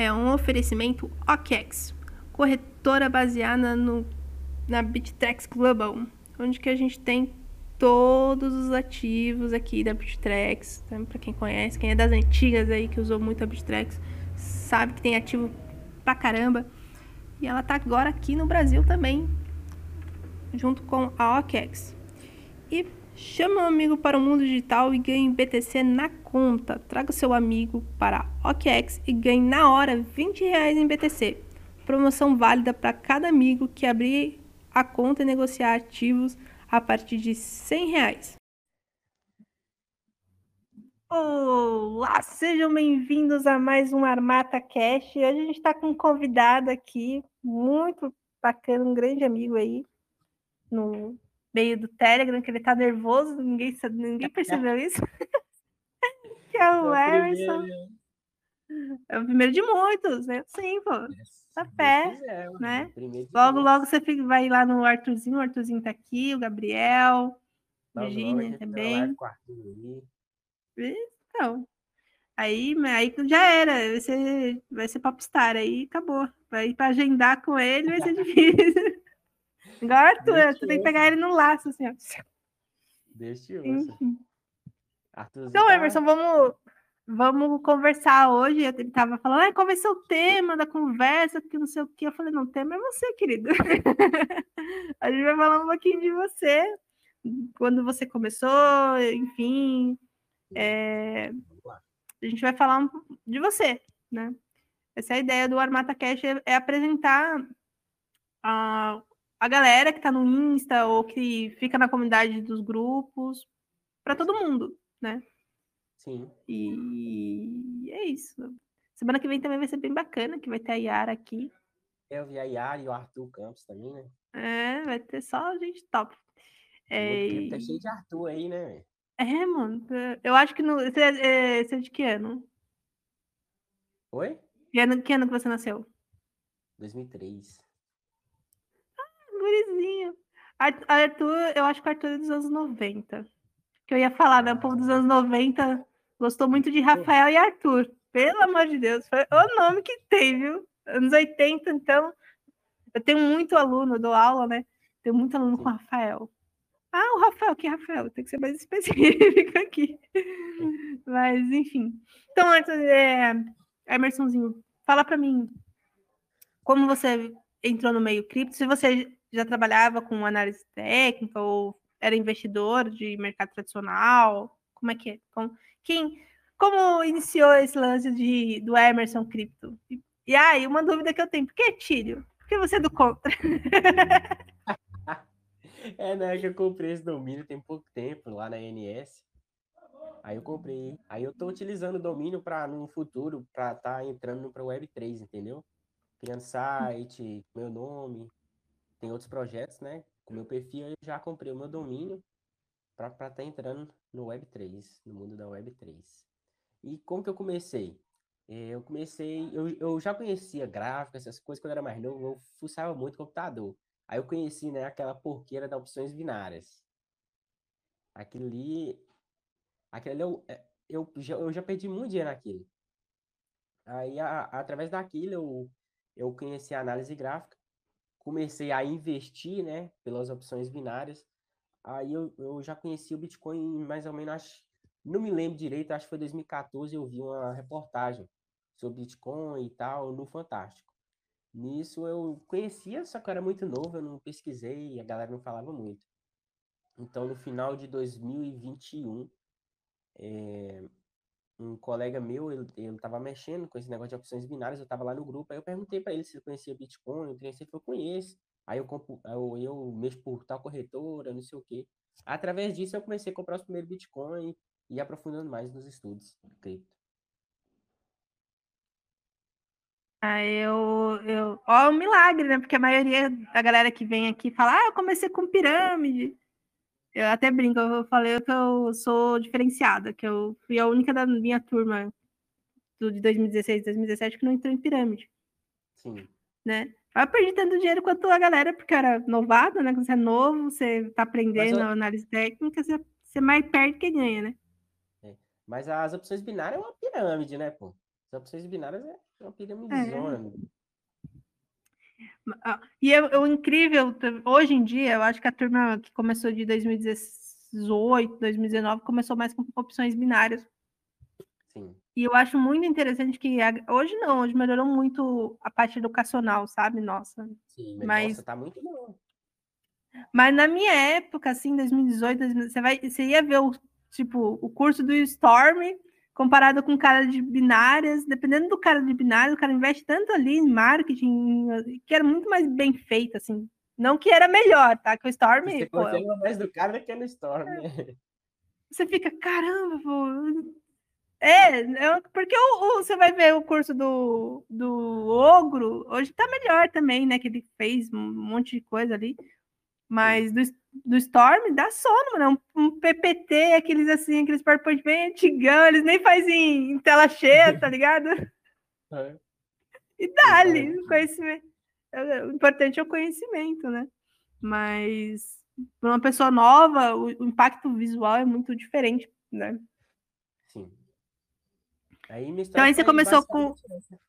é um oferecimento OKEx, corretora baseada no, na Bittrex Global, onde que a gente tem todos os ativos aqui da Bittrex. Então, para quem conhece, quem é das antigas aí que usou muito a Bittrex, sabe que tem ativo pra caramba. E ela tá agora aqui no Brasil também, junto com a OKEx. E chama um amigo para o mundo digital e ganhe BTC na conta. Traga seu amigo para OKEx e ganhe na hora 20 reais em BTC. Promoção válida para cada amigo que abrir a conta e negociar ativos a partir de 100 reais. Olá, sejam bem-vindos a mais um Armata Cash. Hoje a gente está com um convidado aqui, muito bacana, um grande amigo aí, no meio do Telegram, que ele tá nervoso, ninguém, ninguém percebeu isso. que é o Emerson. É o primeiro de muitos, né? Sim, pô. Tá pé, quiser, né? Logo, logo você fica, vai lá no Arthurzinho, o Arthurzinho tá aqui, o Gabriel, Virginia também. Então, aí, aí já era, vai ser, vai ser popstar, aí acabou. Vai para agendar com ele, vai ser difícil. Igual Arthur, você tem que pegar ele no laço, assim, ó. Deixa eu. Então, tá... Emerson, vamos, vamos conversar hoje. Ele estava falando, ah, qual vai ser o tema da conversa, que não sei o que. Eu falei, não, o tema é você, querido. a gente vai falar um pouquinho de você, quando você começou, enfim, é, a gente vai falar de você, né? Essa é a ideia do Armata Cash, é, é apresentar a, a galera que está no Insta ou que fica na comunidade dos grupos para todo mundo, né? Sim. E é isso. Semana que vem também vai ser bem bacana, que vai ter a Yara aqui. Eu vi a Yara e o Arthur Campos também, né? É, vai ter só gente top. É... Tá cheio de Arthur aí, né? É, mano. Eu acho que no. Você é, você é de que ano? Oi? Que ano, que ano que você nasceu? 2003. Gurizinho. Arthur, eu acho que o Arthur é dos anos 90. Que eu ia falar, né? O povo dos anos 90 gostou muito de Rafael e Arthur. Pelo amor de Deus, foi o nome que tem, viu? Anos 80, então. Eu tenho muito aluno, eu dou aula, né? Tenho muito aluno com Rafael. Ah, o Rafael, que Rafael? Tem que ser mais específico aqui. Mas, enfim. Então, é, Emersonzinho, fala para mim como você entrou no meio cripto, se você já trabalhava com análise técnica ou era investidor de mercado tradicional, como é que é? Como, quem, como iniciou esse lance de, do Emerson Cripto? E, e aí, uma dúvida que eu tenho, por que Tílio? Por que você é do contra? É, né, que eu comprei esse domínio tem pouco tempo lá na NS. Aí eu comprei. Aí eu tô utilizando o domínio para no futuro para tá entrando para Web3, entendeu? Criando site, meu nome. Tem outros projetos, né? Com meu perfil eu já comprei o meu domínio para estar tá entrando no Web3, no mundo da Web3. E como que eu comecei? É, eu comecei, eu, eu já conhecia gráfico, essas coisas quando eu era mais novo, eu fuçava muito computador. Aí eu conheci, né, aquela porqueira da opções binárias. Aquilo ali. Aquilo ali eu, é, eu, já, eu já perdi muito dinheiro naquilo. Aí, a, através daquilo, eu, eu conheci a análise gráfica. Comecei a investir, né, pelas opções binárias. Aí eu, eu já conheci o Bitcoin mais ou menos, acho, não me lembro direito, acho que foi 2014, eu vi uma reportagem sobre Bitcoin e tal no Fantástico. Nisso eu conhecia, só que era muito novo, eu não pesquisei a galera não falava muito. Então, no final de 2021, é, um colega meu, ele, estava mexendo com esse negócio de opções binárias, eu estava lá no grupo, aí eu perguntei para ele se ele conhecia Bitcoin, ele falou, conheço. Aí eu, eu, eu mexo por tal corretora, não sei o quê. Através disso, eu comecei a comprar os primeiros Bitcoin e aprofundando mais nos estudos de cripto. Aí eu, eu. Ó, um milagre, né? Porque a maioria da galera que vem aqui fala, ah, eu comecei com pirâmide. Eu até brinco, eu falei que eu sou diferenciada, que eu fui a única da minha turma do, de 2016, 2017 que não entrou em pirâmide. Sim. Né? Eu perdi tanto dinheiro quanto a galera, porque era novado, né? Quando você é novo, você tá aprendendo eu... análise técnica, você, você mais perde que ganha, né? É. Mas as opções binárias é uma pirâmide, né, pô? As opções binárias é É uma piramidezona. Ah, E é, o incrível, hoje em dia, eu acho que a turma que começou de 2018, 2019, começou mais com opções binárias. Sim. E eu acho muito interessante que a- hoje não, hoje melhorou muito a parte educacional, sabe? Nossa. Sim, mas, Mas- nossa, tá muito bom. Mas na minha época, assim, 2018, 2000, você, vai, você ia ver o, tipo, o curso do Storm comparado com o cara de binárias, dependendo do cara de binárias, o cara investe tanto ali em marketing, que era muito mais bem feito, assim. Não que era melhor, tá? Que o Storm, Você pô, mais do cara do que no Storm, né? você fica, caramba, pô. É, é porque o, o- você vai ver o curso do, do Ogro, hoje tá melhor também, né? Que ele fez um monte de coisa ali. Mas do, do Storm dá sono, mano. Um, um PPT, aqueles assim, aqueles PowerPoint bem antigão, eles nem fazem em tela cheia, tá ligado? É. E dá-lhe o conhecimento. É, O importante é o conhecimento, né? Mas para uma pessoa nova, o, o impacto visual é muito diferente, né? Sim. Aí Então aí você começou com- essa.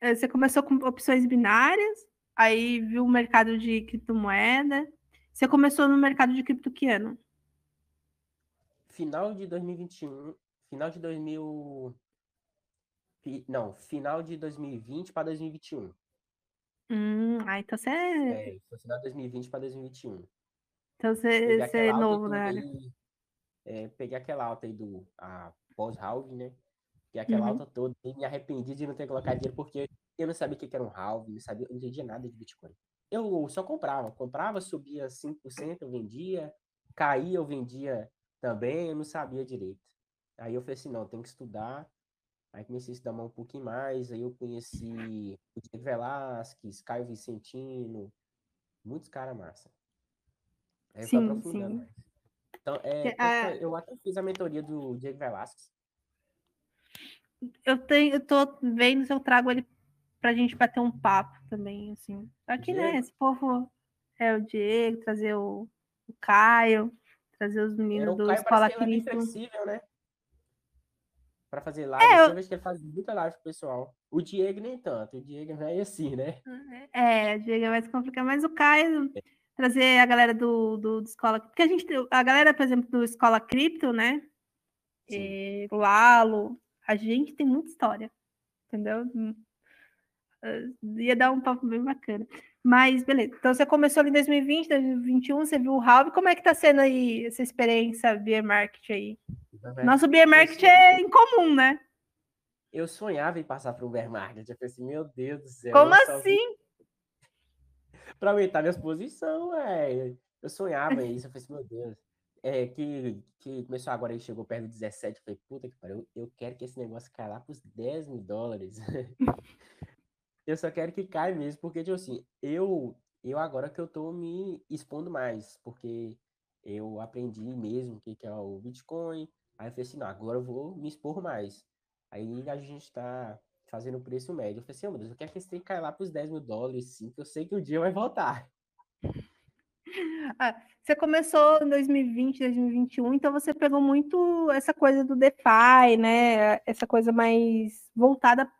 É, Você começou com opções binárias, aí viu o mercado de criptomoeda. Você começou no mercado de cripto que ano? Final de 2021, final de 2000... fi- Não, final de 2020 para 2021. Hum, ah, então você é, É, foi final de 2020 para 2021. então você, Peguei você é novo área. aí, é, peguei aquela alta aí do pós-halving, né? E aquela Uhum. alta toda e me arrependi de não ter colocado dinheiro porque eu não sabia o que era um halving, não sabia, não entendia nada de Bitcoin. Eu só comprava, comprava, subia 5%, eu vendia, caía, eu vendia também, eu não sabia direito. Aí eu falei assim, não, tem que estudar. Aí comecei a estudar um pouquinho mais, aí eu conheci o Diego Velasquez, Caio Vicentino, muitos caras massa. Aí Sim, aprofundando sim. mais. Então, é, Que- tanto a- que eu até fiz a mentoria do Diego Velasquez. Eu tenho, eu tô vendo se eu trago ele pra gente bater um papo também, assim. Aqui, né? Diego? Esse povo é o Diego, trazer o, o Caio, trazer os Era meninos o do Caio Escola ele é flexível, né? Pra fazer live. É, assim, eu- eu vejo que ele faz muita live com o pessoal. O Diego nem tanto. O Diego é assim, né? É, Diego é mais complicado, mas o Caio trazer a galera do, do, do Escola. Porque a gente, a galera, por exemplo, do Escola Cripto, né? Sim. E o Lalo, a gente tem muita história, entendeu? Eh, Ia dar um papo bem bacana. Mas, beleza. Então, você começou ali em 2020, 2021, você viu o Halve. Como é que tá sendo aí essa experiência Beer Market aí? Nosso Beer Market é incomum, né? Eu sonhava em passar para o bear market. Eu falei assim, meu Deus do céu. Como assim? Pra aumentar minha exposição, é. Eu sonhava isso. Eu falei assim, meu Deus. É, que, que começou agora e chegou perto de 17. Eu falei, puta que pariu. Eu quero que esse negócio caia lá pros 10 mil dólares. eu só quero que caia mesmo. Porque, tipo assim, eu, eu agora que eu tô me expondo mais. Porque eu aprendi mesmo o que, que é o Bitcoin. Aí eu falei assim, não, agora eu vou me expor mais. Aí a gente tá fazendo o preço médio. Eu falei assim, oh, meu Deus, eu quero que esse trem caia lá pros 10 mil dólares, sim, que eu sei que o dia vai voltar. Você começou em 2020, 2021, então você pegou muito essa coisa do DeFi, né? Essa coisa mais voltada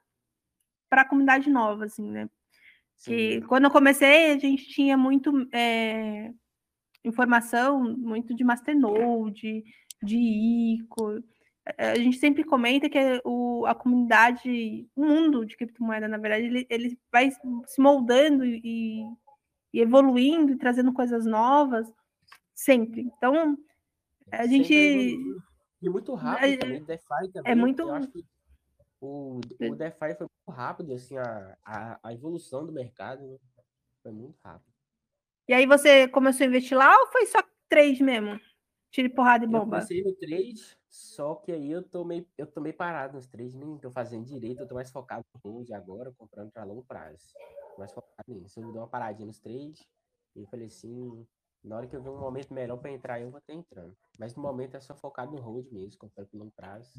para a comunidade nova, assim, né? Que Sim, quando eu comecei, a gente tinha muito é, informação, muito de Masternode, de ICO. É, A gente sempre comenta que o, a comunidade, o mundo de criptomoeda, na verdade, ele, ele vai se moldando e, e evoluindo e trazendo coisas novas sempre. Então, a gente. E muito rápido é- também, DeFi também. muito- Eu acho que o, o DeFi foi muito rápido, assim, a, a, a evolução do mercado né? foi muito rápido. E aí você começou a investir lá ou foi só trade mesmo? Tire porrada e Eu bomba. comecei no trade, só que aí eu tô meio, eu tô meio parado nos trades, nem tô fazendo direito, eu tô mais focado no hold agora, comprando para longo prazo. Mais focado nisso. Eu dei uma paradinha nos trades e eu falei assim, na hora que eu ver um momento melhor para entrar, eu vou estar entrando. Mas no momento é só focado no hold mesmo, comprando por longo prazo.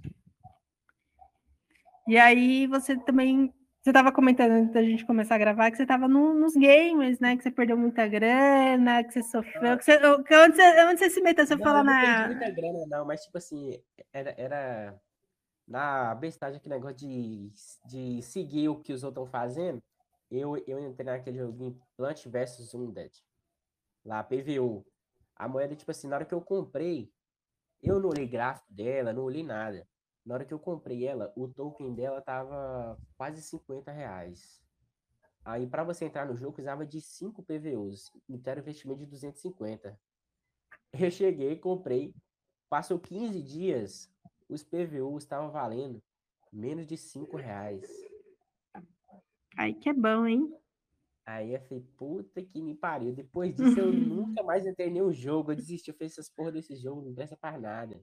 E aí você também. Você estava comentando antes da gente começar a gravar que você estava no, nos games, né? Que você perdeu muita grana, que você sofreu. Que você, que onde, você, onde você se meteu? Você Não, falou eu não perdi na. muita grana, não, mas tipo assim, era, era. na bestagem, aquele negócio de, de seguir o que os outros estão fazendo, eu, eu entrei naquele joguinho Plant vs Undead. Lá, PVO. A moeda, tipo assim, na hora que eu comprei, eu não olhei gráfico dela, não olhei nada. Na hora que eu comprei ela, o token dela tava quase 50 reais. Aí, para você entrar no jogo, precisava de 5 PVOs. Então, era investimento de 250. Eu cheguei, comprei. Passou 15 dias, os PVOs estavam valendo menos de 5 reais. Aí que é bom, hein? Aí eu falei, puta que me pariu. Depois disso, eu nunca mais entrei nenhum jogo. Eu desisti, eu fiz essas porra desse jogo, não presta pra nada.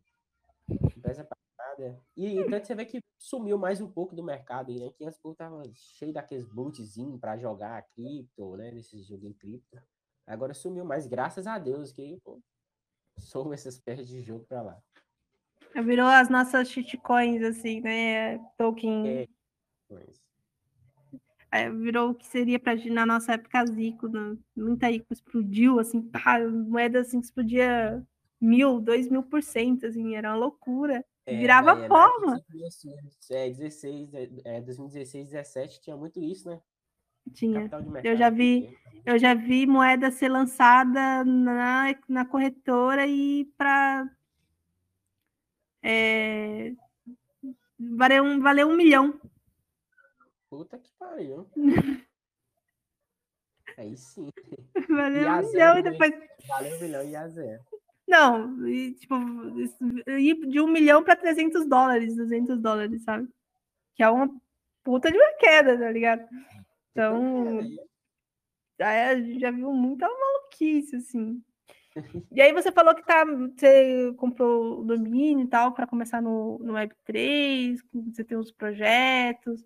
Não presta pra nada. E então você vê que sumiu mais um pouco do mercado aí, né? Que antes o tava cheio daqueles bootzinhos pra jogar cripto, né? Nesses joguinhos cripto. Agora sumiu mais, graças a Deus, que pô, sou essas pernas de jogo pra lá. Virou as nossas shitcoins, assim, né? Token. É, mas... É, virou o que seria para na nossa época Zico, né? muita ICO explodiu, assim, pá, moeda assim explodia mil, dois mil por cento, assim, era uma loucura. É, Virava é, pó, mano. É, 16, é, 2016, 17 tinha muito isso, né? Tinha. Eu já vi, eu já vi moeda ser lançada na, na corretora e para é, valer um, valer um milhão. Puta que pariu. Aí sim. Valeu um milhão e depois. Valeu um milhão e a zero. Não, e, tipo, ir de um milhão para 300 dólares, 200 dólares, sabe? Que é uma puta de uma queda, tá ligado? Então, já, já viu muita maluquice, assim. E aí você falou que tá, você comprou o domínio e tal para começar no, no Web3, você tem os projetos.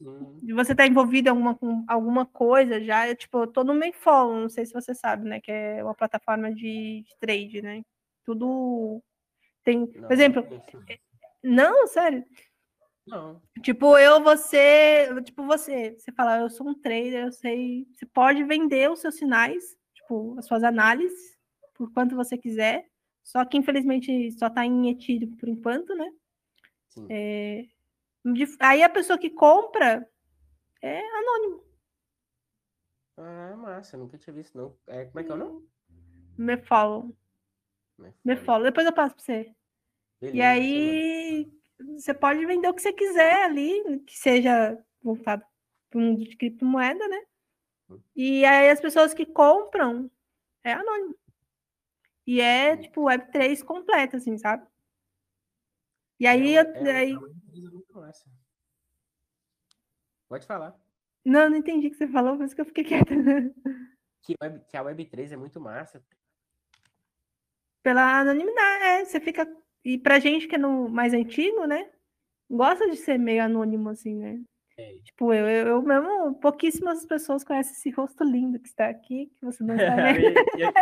Sim. Você está envolvido em alguma, com alguma coisa já? Eu, tipo, eu tô no Mayfollow, não sei se você sabe, né? Que é uma plataforma de, de trade, né? Tudo tem. Não, por exemplo. Não, sério. Não. Tipo, eu, você, tipo, você, você fala, eu sou um trader, eu sei, você pode vender os seus sinais, tipo, as suas análises, por quanto você quiser, só que infelizmente só tá em Ethereum por enquanto, né? É, Aí a pessoa que compra é anônimo. Ah, massa, nunca tinha visto, não. É, como é que é o nome? Me follow. Me follow. Depois eu passo para você. Beleza, e aí você pode vender o que você quiser ali, que seja voltado para o mundo de criptomoeda, né? Hum. E aí as pessoas que compram é anônimo. E é hum. tipo Web3 completa, assim, sabe? E aí, é, eu, é, aí... Pode falar. Não, não entendi o que você falou, isso que eu fiquei quieta. Que, web, que a Web3 é muito massa. Pela anonimidade, é. Você fica. E pra gente que é no mais antigo, né? Gosta de ser meio anônimo, assim, né? É. Tipo, eu, eu, eu, mesmo, pouquíssimas pessoas conhecem esse rosto lindo que está aqui, que você não está vendo. eu,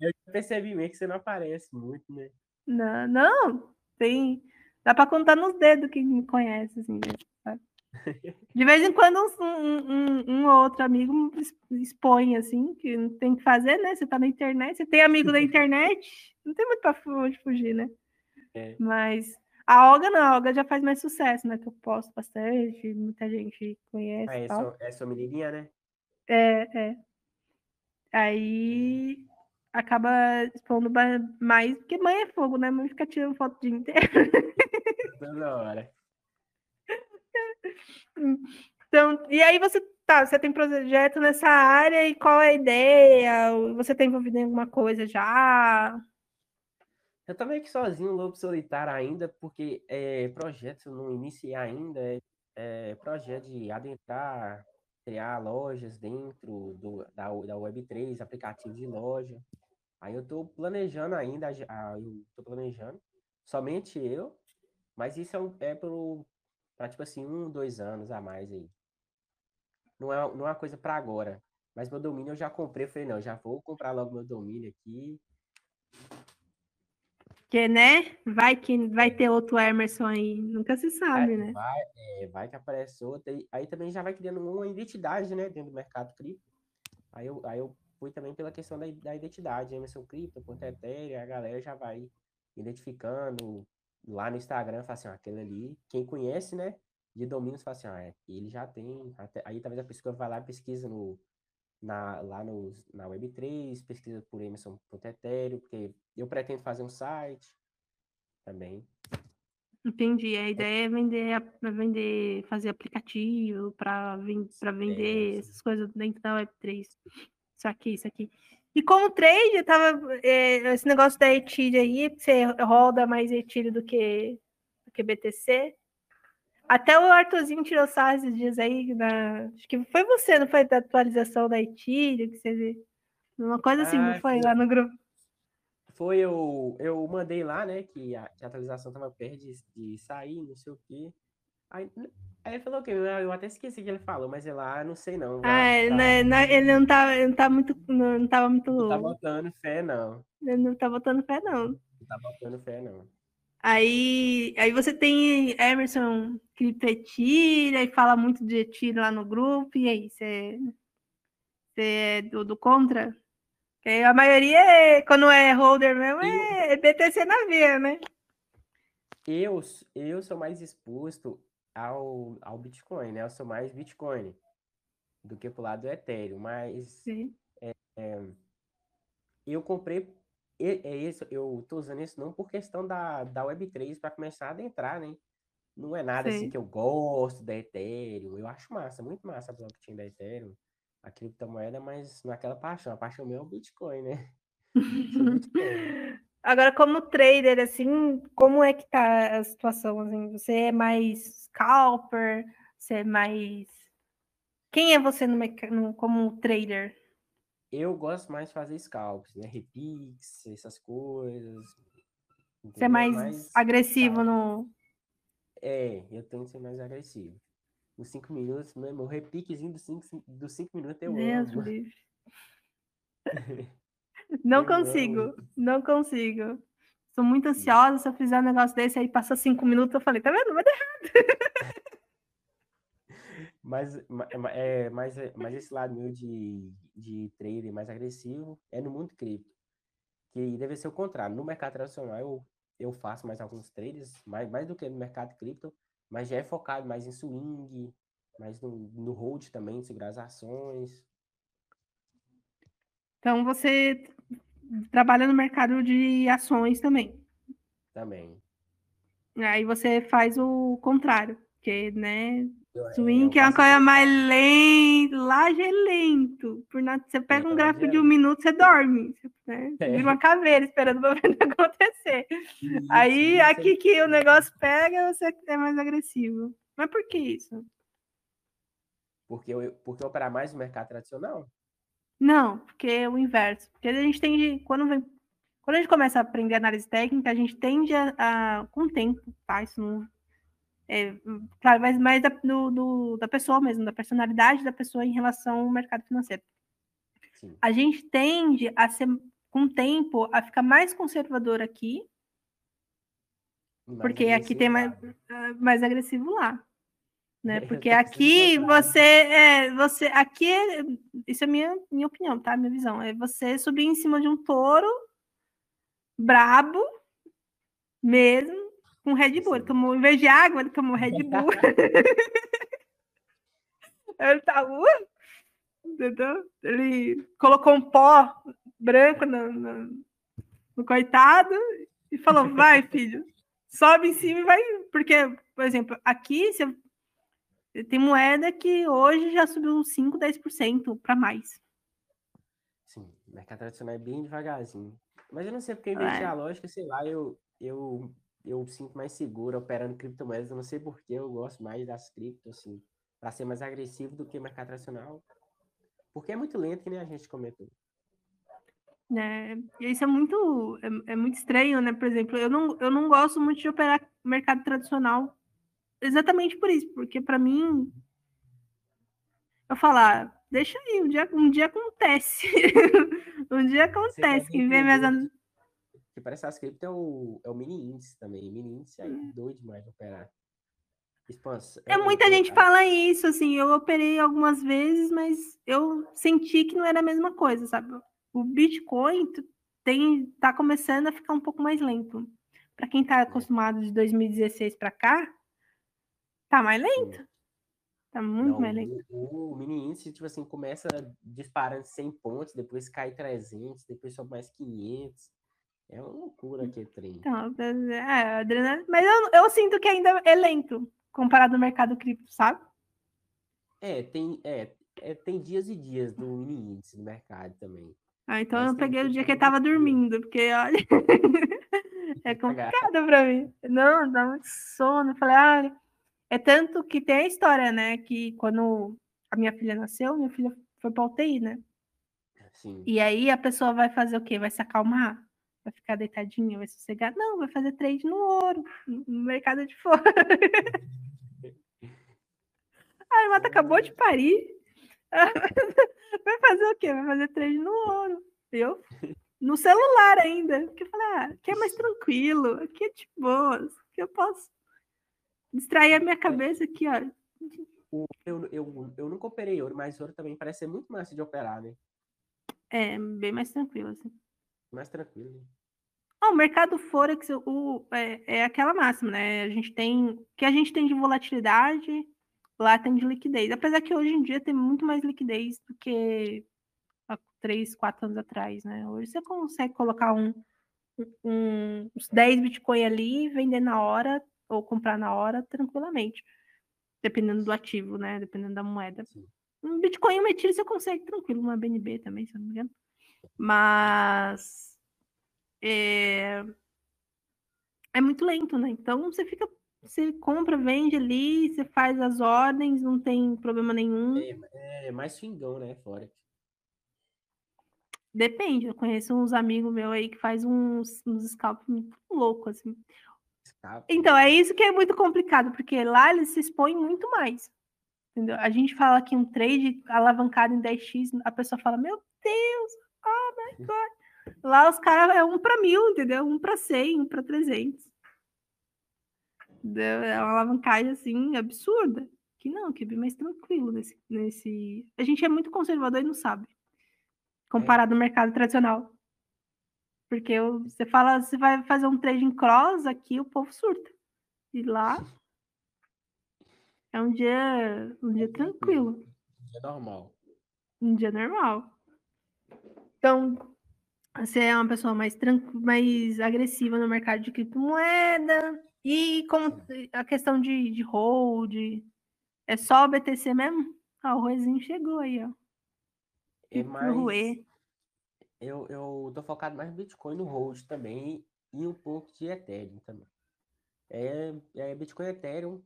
eu, percebi meio que você não aparece muito, né? Não, não. Tem. Dá para contar nos dedos quem me conhece, assim, né? De vez em quando um, um, um, outro amigo expõe, assim, que não tem que fazer, né? Você tá na internet, você tem amigo da internet, não tem muito para onde fugir, né? É. Mas a Olga não, a Olga já faz mais sucesso, né? Que eu posto bastante, muita gente conhece. Ah, é, sua, é sua menininha, né? É, é. Aí acaba expondo mais, porque mãe é fogo, né? Mãe fica tirando foto o dia inteiro. Toda hora. Então, e aí você tá, você tem projeto nessa área e qual é a ideia? Você está envolvido em alguma coisa já? Eu tô meio que sozinho, lobo solitário ainda, porque é, projeto não iniciei ainda, é, é projeto de adentrar, criar lojas dentro do, da, da Web3, aplicativo de loja. Aí eu tô planejando ainda, eu tô planejando, somente eu, mas isso é, um, é para, tipo assim, um, dois anos a mais aí. Não é, não é uma coisa para agora. Mas meu domínio eu já comprei. Eu falei, não, já vou comprar logo meu domínio aqui. Que, né? Vai que vai ter outro Emerson aí. Nunca se sabe, né? Vai, é, vai que aparece outro. Aí também já vai criando uma identidade, né? Dentro do mercado cripto. Aí eu, aí eu fui também pela questão da, da identidade. Emerson Cripto, Ponto Ethereum, a galera já vai identificando lá no Instagram, fala assim, ó, aquele ali, quem conhece, né, de domínios, fala assim, ó, é, ele já tem, até, aí talvez a pessoa vai lá e pesquisa no, na, lá no, na Web3, pesquisa por Emerson.ethereum, porque eu pretendo fazer um site também. Entendi. A ideia é vender, é vender fazer aplicativo para vender é, essas coisas dentro da Web3. Isso aqui, isso aqui. E como trade, tava, é, esse negócio da Ethereum aí, você roda mais Ethereum do que, do que BTC. Até o Arthurzinho tirou sarro esses dias aí, na, acho que foi você, não foi? Da atualização da Ethereum, que você viu. Uma coisa assim, ah, não foi, foi lá no grupo? Foi, eu, eu mandei lá, né, que a, que a atualização tava perto de, de sair, não sei o quê. Aí, aí ele falou o quê? Eu até esqueci o que ele falou, mas eu lá não sei não. Ah, tá... Né, né, ele não tá, ele não tá muito. Não, não tava muito. Não tá botando fé, não. Ele não tá botando fé, não. Não tá botando fé, não. Aí, aí você tem Emerson Criptetira e fala muito de tiro lá no grupo, e aí, você, você é do, do contra? Porque a maioria, é, quando é holder mesmo, é BTC na veia, né? Eu, eu sou mais exposto ao, ao Bitcoin, né? Eu sou mais Bitcoin do que pro lado do Ethereum, mas é, é, eu comprei é isso, eu tô usando isso não por questão da, da Web3 para começar a adentrar, né? Não é nada assim Sim. assim que eu gosto da Ethereum. Eu acho massa, muito massa a blockchain da Ethereum, a criptomoeda, mas naquela paixão. A paixão meu é o Bitcoin, né? Bitcoin. Agora, como trader, assim, como é que tá a situação? Assim? Você é mais scalper? Você é mais. Quem é você no, no, como trader? Eu gosto mais de fazer scalps, né? Repix, essas coisas. Entendeu? Você é mais, mais agressivo no. É, eu tenho que ser mais agressivo. Nos cinco minutos, meu irmão, repiquezinho dos cinco, dos cinco minutos eu Deus amo. Não consigo, não consigo. Sou muito ansiosa, se eu fizer um negócio desse aí, passa cinco minutos, eu falei, tá vendo? Vai dar errado. Mas, é, mas, mas esse lado meu de, de trader mais agressivo é no mundo cripto. Que deve ser o contrário. No mercado tradicional, eu, eu faço mais alguns trades, mais, mais do que no mercado cripto, mas já é focado mais em swing, mais no, no hold também, segurar as ações. Então você trabalha no mercado de ações também. Também. Aí você faz o contrário, porque, né, swing é uma coisa mais lenta, laje é lento. Por nada, você pega um gráfico de um minuto, você dorme. Né? Você vira uma caveira esperando o momento acontecer. Isso, Aí, isso, aqui que o negócio pega, você é mais agressivo. Mas por que isso? Porque, porque operar mais no mercado tradicional? Não, porque é o inverso. Porque a gente tende, quando, vem, quando a gente começa a aprender análise técnica, a gente tende a, a com o tempo, tá? Isso não, é, claro, mas mais da, do, do, da pessoa mesmo, da personalidade da pessoa em relação ao mercado financeiro. Sim. A gente tende a ser, com o tempo, a ficar mais conservador aqui, mais porque aqui tem mais, ah, mais agressivo lá né? Porque aqui você é você aqui isso é minha minha opinião, tá? Minha visão é você subir em cima de um touro brabo mesmo com Red Bull. Ele tomou, em vez de água, ele tomou Red Bull. ele tá uh, entendeu? Ele colocou um pó branco no, no, no coitado e falou: vai, filho, sobe em cima e vai. Porque, por exemplo, aqui você tem moeda que hoje já subiu uns 5, 10% para mais. Sim, o mercado tradicional é bem devagarzinho. Mas eu não sei porque eu investi é. a lógica, sei lá, eu, eu, eu sinto mais seguro operando criptomoedas. Eu não sei porque eu gosto mais das criptos, assim, para ser mais agressivo do que o mercado tradicional. Porque é muito lento, que nem a gente comentou. É, isso é muito, é, é, muito estranho, né? Por exemplo, eu não, eu não gosto muito de operar mercado tradicional exatamente por isso, porque para mim eu falar, deixa aí, um dia, um dia acontece. um dia acontece que vem minhas que parece as cripto é o, é o mini índice também. Mini índice é doido demais de operar. Expansa, é, muita gente fala isso, assim, eu operei algumas vezes, mas eu senti que não era a mesma coisa, sabe? O Bitcoin tem, tá começando a ficar um pouco mais lento para quem está acostumado de 2016 para cá, tá mais lento. Tá muito Não, mais lento. o, o mini índice, tipo assim, começa disparando 100 pontos, depois cai 300, depois sobe mais 500. É uma loucura aquele trem. Então, é, adrenalina. Mas eu, eu sinto que ainda é lento comparado ao mercado cripto, sabe? É, tem, é, é, tem dias e dias do mini índice no mercado também. Ah, então Mas eu peguei o que dia que ele tava dormindo, porque olha, é complicado pra mim. Não, dá muito sono. Falei, ah, é tanto que tem a história, né? Que quando a minha filha nasceu, minha filha foi pra UTI, né? Sim. E aí a pessoa vai fazer o quê? Vai se acalmar? Vai ficar deitadinha, vai sossegar? Não, vai fazer trade no ouro, no mercado de fora. A Mata acabou de parir. Vai fazer o quê? Vai fazer trade no ouro. Eu? No celular ainda. Porque eu falei, ah, aqui é mais tranquilo, aqui é de boas, aqui eu posso distrair a minha cabeça aqui, ó. O- eu, eu, eu nunca operei ouro, mas ouro também parece ser muito massa de operar, né? É, bem mais tranquilo, assim. Mais tranquilo. né? Ah, o mercado Forex o, é, é aquela máxima, né? A gente tem. Que a gente tem de volatilidade, lá tem de liquidez. Apesar que hoje em dia tem muito mais liquidez do que há três, quatro anos atrás, né? Hoje você consegue colocar um, um, uns 10 Bitcoin ali, vender na hora ou comprar na hora tranquilamente. Dependendo do ativo, né? Dependendo da moeda. Sim. Um Bitcoin uma Ethereum você consegue tranquilo, uma BNB também, se não me engano. Mas é, é muito lento, né? Então você fica, você compra, vende ali, você faz as ordens, não tem problema nenhum. É, é mais swingão, né? Fora. Depende, eu conheço uns amigos meus aí que faz uns, uns scalps muito loucos, assim. Escapa. Então, é isso que é muito complicado, porque lá eles se expõem muito mais. Entendeu? A gente fala que um trade alavancado em 10x, a pessoa fala, meu Deus, oh my God. Lá os caras é um para mil, entendeu? Um para 100, um para 300. Entendeu? É uma alavancagem assim absurda. Que não, que é bem mais tranquilo nesse, nesse. A gente é muito conservador e não sabe. Comparado ao mercado tradicional. Porque você fala, você vai fazer um trade em cross aqui, o povo surta. E lá é um dia, um dia tranquilo, É normal. um dia normal. Então, você é uma pessoa mais tranquila, mais agressiva no mercado de criptomoeda. E como a questão de, de hold, é só o BTC mesmo? Ah, o Ruezinho chegou aí, ó. É mais. Rue. Eu, eu tô focado mais no Bitcoin no hold também e um pouco de Ethereum também. É, é Bitcoin e Ethereum,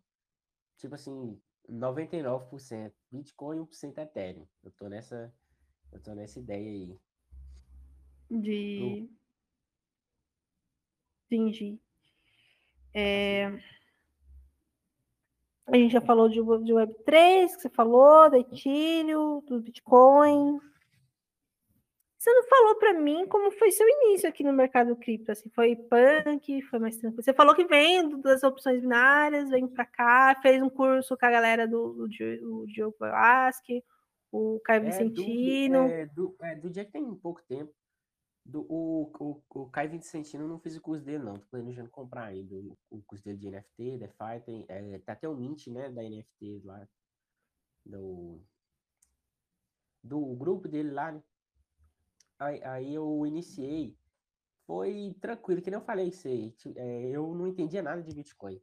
tipo assim, 99%. Bitcoin e 1% Ethereum. Eu tô nessa, eu tô nessa ideia aí. De. Entendi. É, A gente já falou de, de Web3, que você falou, da Ethereum, do Bitcoin. Você não falou para mim como foi seu início aqui no mercado cripto, assim, foi punk, foi mais tranquilo. Você falou que vem do- das opções binárias, vem para cá, fez um curso com a galera do, do, Di- o Diogo Velasque, o Caio É do, Vicentino. é, do, é, do dia que tem pouco tempo. Do, o, o, o Caio Vicentino eu não fiz o curso dele, não. Tô planejando comprar ainda o, o curso dele de NFT, DeFi. Tem, é, tá até o Mint, né, da NFT lá. Do, do grupo dele lá, né? Aí, aí eu iniciei. Foi tranquilo, que nem eu falei que você, é, eu não entendia nada de Bitcoin.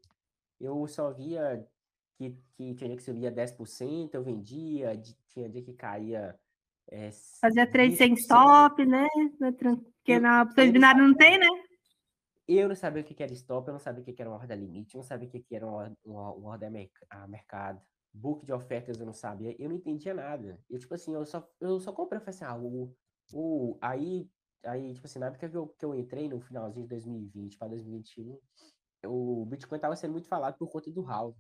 Eu só via que, que tinha dia que subia 10%, eu vendia, de- tinha dia que caía. É, Fazia trade sem 20%. stop, né? É Porque Eu- na opções eu binárias não tem, né? Eu não sabia o que era stop, eu não sabia o que era uma ordem limite, eu não sabia o que era uma, uma, uma ordem a mercado. Book de ofertas eu não sabia, eu não entendia nada. Eu, tipo assim, eu só, eu só comprei, eu falei assim, ah, o, o, aí, aí, tipo assim, na época que eu, que eu entrei no finalzinho de 2020 para 2021, o Bitcoin tava sendo muito falado por conta do halving.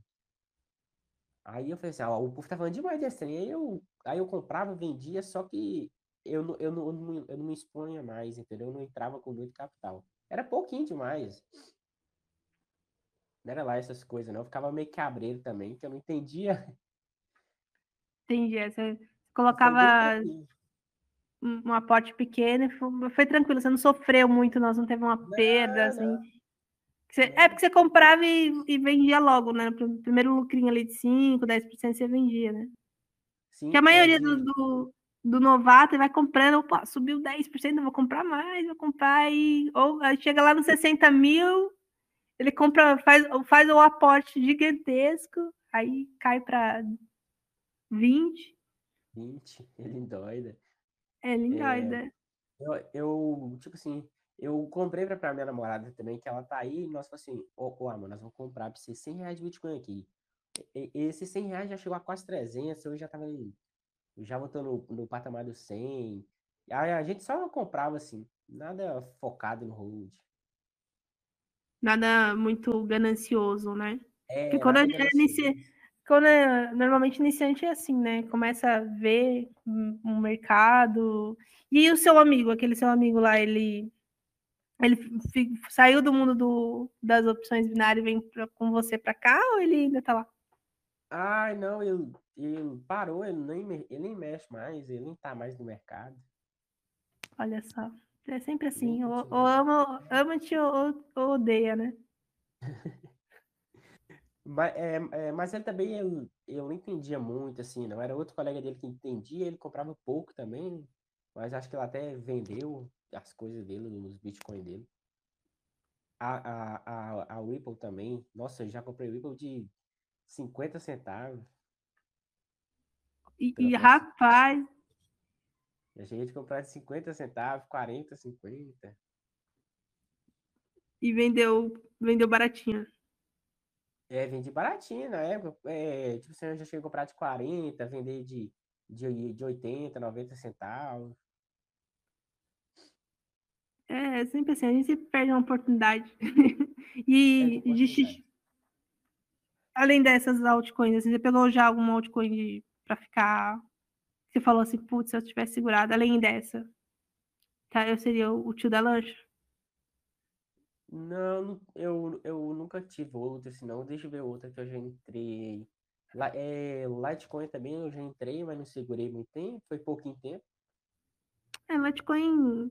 Aí eu falei assim, ah, o povo tá falando demais desse trem. Aí eu, aí eu comprava, vendia, só que eu, não- eu, não, eu, não, eu não me expunha mais, entendeu? Eu não entrava com muito capital. Era pouquinho demais. Não era lá essas coisas, não. Eu ficava meio cabreiro também, que eu não entendia. Entendi. Você colocava. Um um aporte pequeno foi, foi tranquilo, você não sofreu muito, nós não teve uma perda, assim. não. É porque você comprava e, e, vendia logo, né? Primeiro lucrinho ali de 5, 10% você vendia, né? Sim, que a maioria é do, do, do, novato vai comprando, opa, subiu 10%, eu vou comprar mais, vou comprar e. Ou chega lá nos 60 mil, ele compra, faz, faz o aporte gigantesco, aí cai para 20. 20, ele endoida. É. É, eu, eu, tipo assim, eu comprei pra, pra minha namorada também, que ela tá aí, e nós falamos assim, ô, oh, amor, nós vamos comprar pra você 100 reais de Bitcoin aqui. E, esse 100 reais já chegou a quase 300, eu já tava já voltou no, no patamar do 100. Aí a gente só comprava assim, nada focado no hold. Nada muito ganancioso, né? É, Porque quando a gente quando é, normalmente iniciante é assim, né? Começa a ver um mercado. E o seu amigo, aquele seu amigo lá, ele ele saiu do mundo do, das opções binárias e vem pra, com você para cá ou ele ainda tá lá? Ai, não, ele, ele parou, ele nem, ele nem mexe mais, ele nem tá mais no mercado. Olha só, é sempre assim, ou, ou ama, ama-te ou, ou odeia, né? mas, é, é, mas ele também, ele, eu não entendia muito, assim, não. Era outro colega dele que entendia, ele comprava pouco também, mas acho que ele até vendeu as coisas dele, nos bitcoins dele. A, a, a, a Ripple também. Nossa, eu já comprei Ripple de 50 centavos. E, e rapaz. Eu cheguei de comprar de 50 centavos, 40, 50. E vendeu, vendeu baratinho. É, vendi baratinho na época. É, tipo, você já chegou a comprar de 40, vender de, de, de 80, 90 centavos. É, sempre assim, a gente sempre perde uma oportunidade. e é de, além dessas altcoins, assim, você pegou já alguma altcoin para ficar. Você falou assim, putz, se eu tivesse segurado, além dessa, tá, eu seria o, o tio da lancha? Não, eu, eu nunca tive outra, senão deixa eu ver outra que eu já entrei. É, Litecoin também eu já entrei, mas não segurei muito tempo, foi pouquinho tempo. É, Litecoin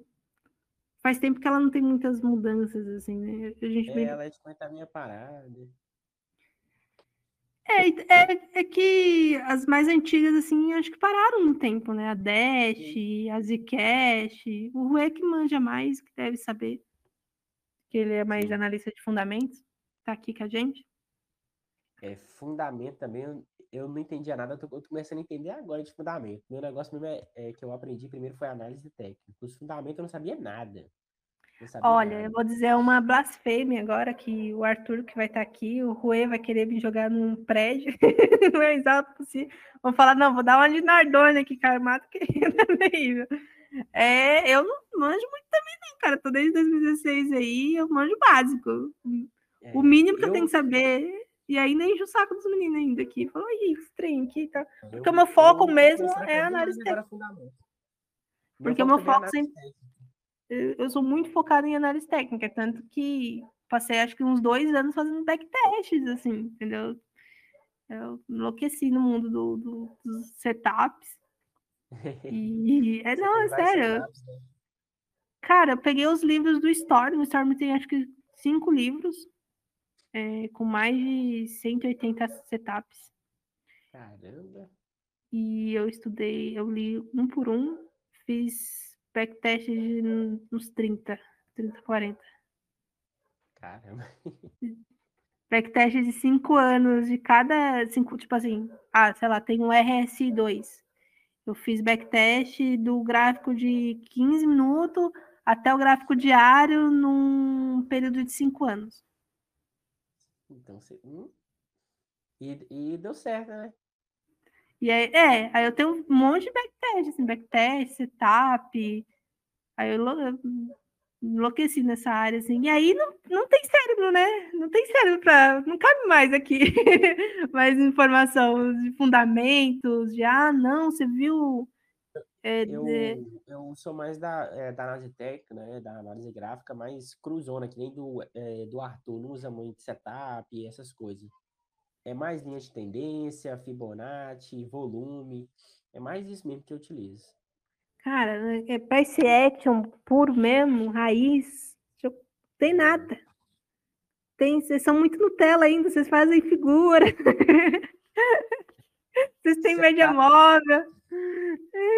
faz tempo que ela não tem muitas mudanças, assim, né? A gente é, ela é de tá minha parada. É, é, é que as mais antigas, assim, acho que pararam no tempo, né? A Dash, Sim. a Zcash, o Rui que manja mais, que deve saber, que ele é mais Sim. analista de fundamentos, tá aqui com a gente. É, fundamento também, eu não entendia nada, eu tô, eu tô começando a entender agora de fundamento. Meu negócio mesmo é, é, que eu aprendi primeiro foi análise técnica. Os fundamentos eu não sabia nada. Não sabia Olha, nada. eu vou dizer uma blasfêmia agora que o Arthur que vai estar tá aqui, o Rui vai querer me jogar num prédio no mais alto possível. Vou falar, não, vou dar uma de Nardone aqui, cara, mato que é terrível. É, eu não manjo muito também, não, cara. Tô desde 2016 aí, eu manjo básico. É, o mínimo que eu, eu tenho que saber e ainda enche o saco dos meninos ainda aqui. Falou, ih, estranho aqui, tá? Porque o meu foco mesmo é análise técnica. Porque o meu foco sempre. Eu sou muito focada em análise técnica, tanto que passei acho que uns dois anos fazendo backtests, assim, entendeu? Eu enlouqueci no mundo do, do, dos setups. E é, não, é sério. Né? Cara, eu peguei os livros do Storm. O Storm tem acho que cinco livros é, com mais de 180 setups. Caramba! E eu estudei, eu li um por um, fiz backtest de uns 30, 30, 40. Caramba! Backtest de 5 anos de cada. Cinco, tipo assim, ah, sei lá, tem um RS2. Eu fiz backtest do gráfico de 15 minutos até o gráfico diário num período de 5 anos. Então, você, hum, e, e deu certo, né? E aí, é, aí eu tenho um monte de backtest, assim, backtest, setup. Aí eu enlouqueci nessa área, assim. E aí não, não tem cérebro, né? Não tem cérebro para. Não cabe mais aqui mais informação de fundamentos, de ah, não, você viu é, eu, de... eu sou mais da, é, da análise técnica, né, da análise gráfica, mais cruzona, que nem do, é, do Arthur, não usa muito setup e essas coisas. É mais linha de tendência, Fibonacci, volume, é mais isso mesmo que eu utilizo. Cara, é price action puro mesmo, raiz, tem nada. têm, vocês são muito Nutella ainda, vocês fazem figura. vocês têm média tá... móvel.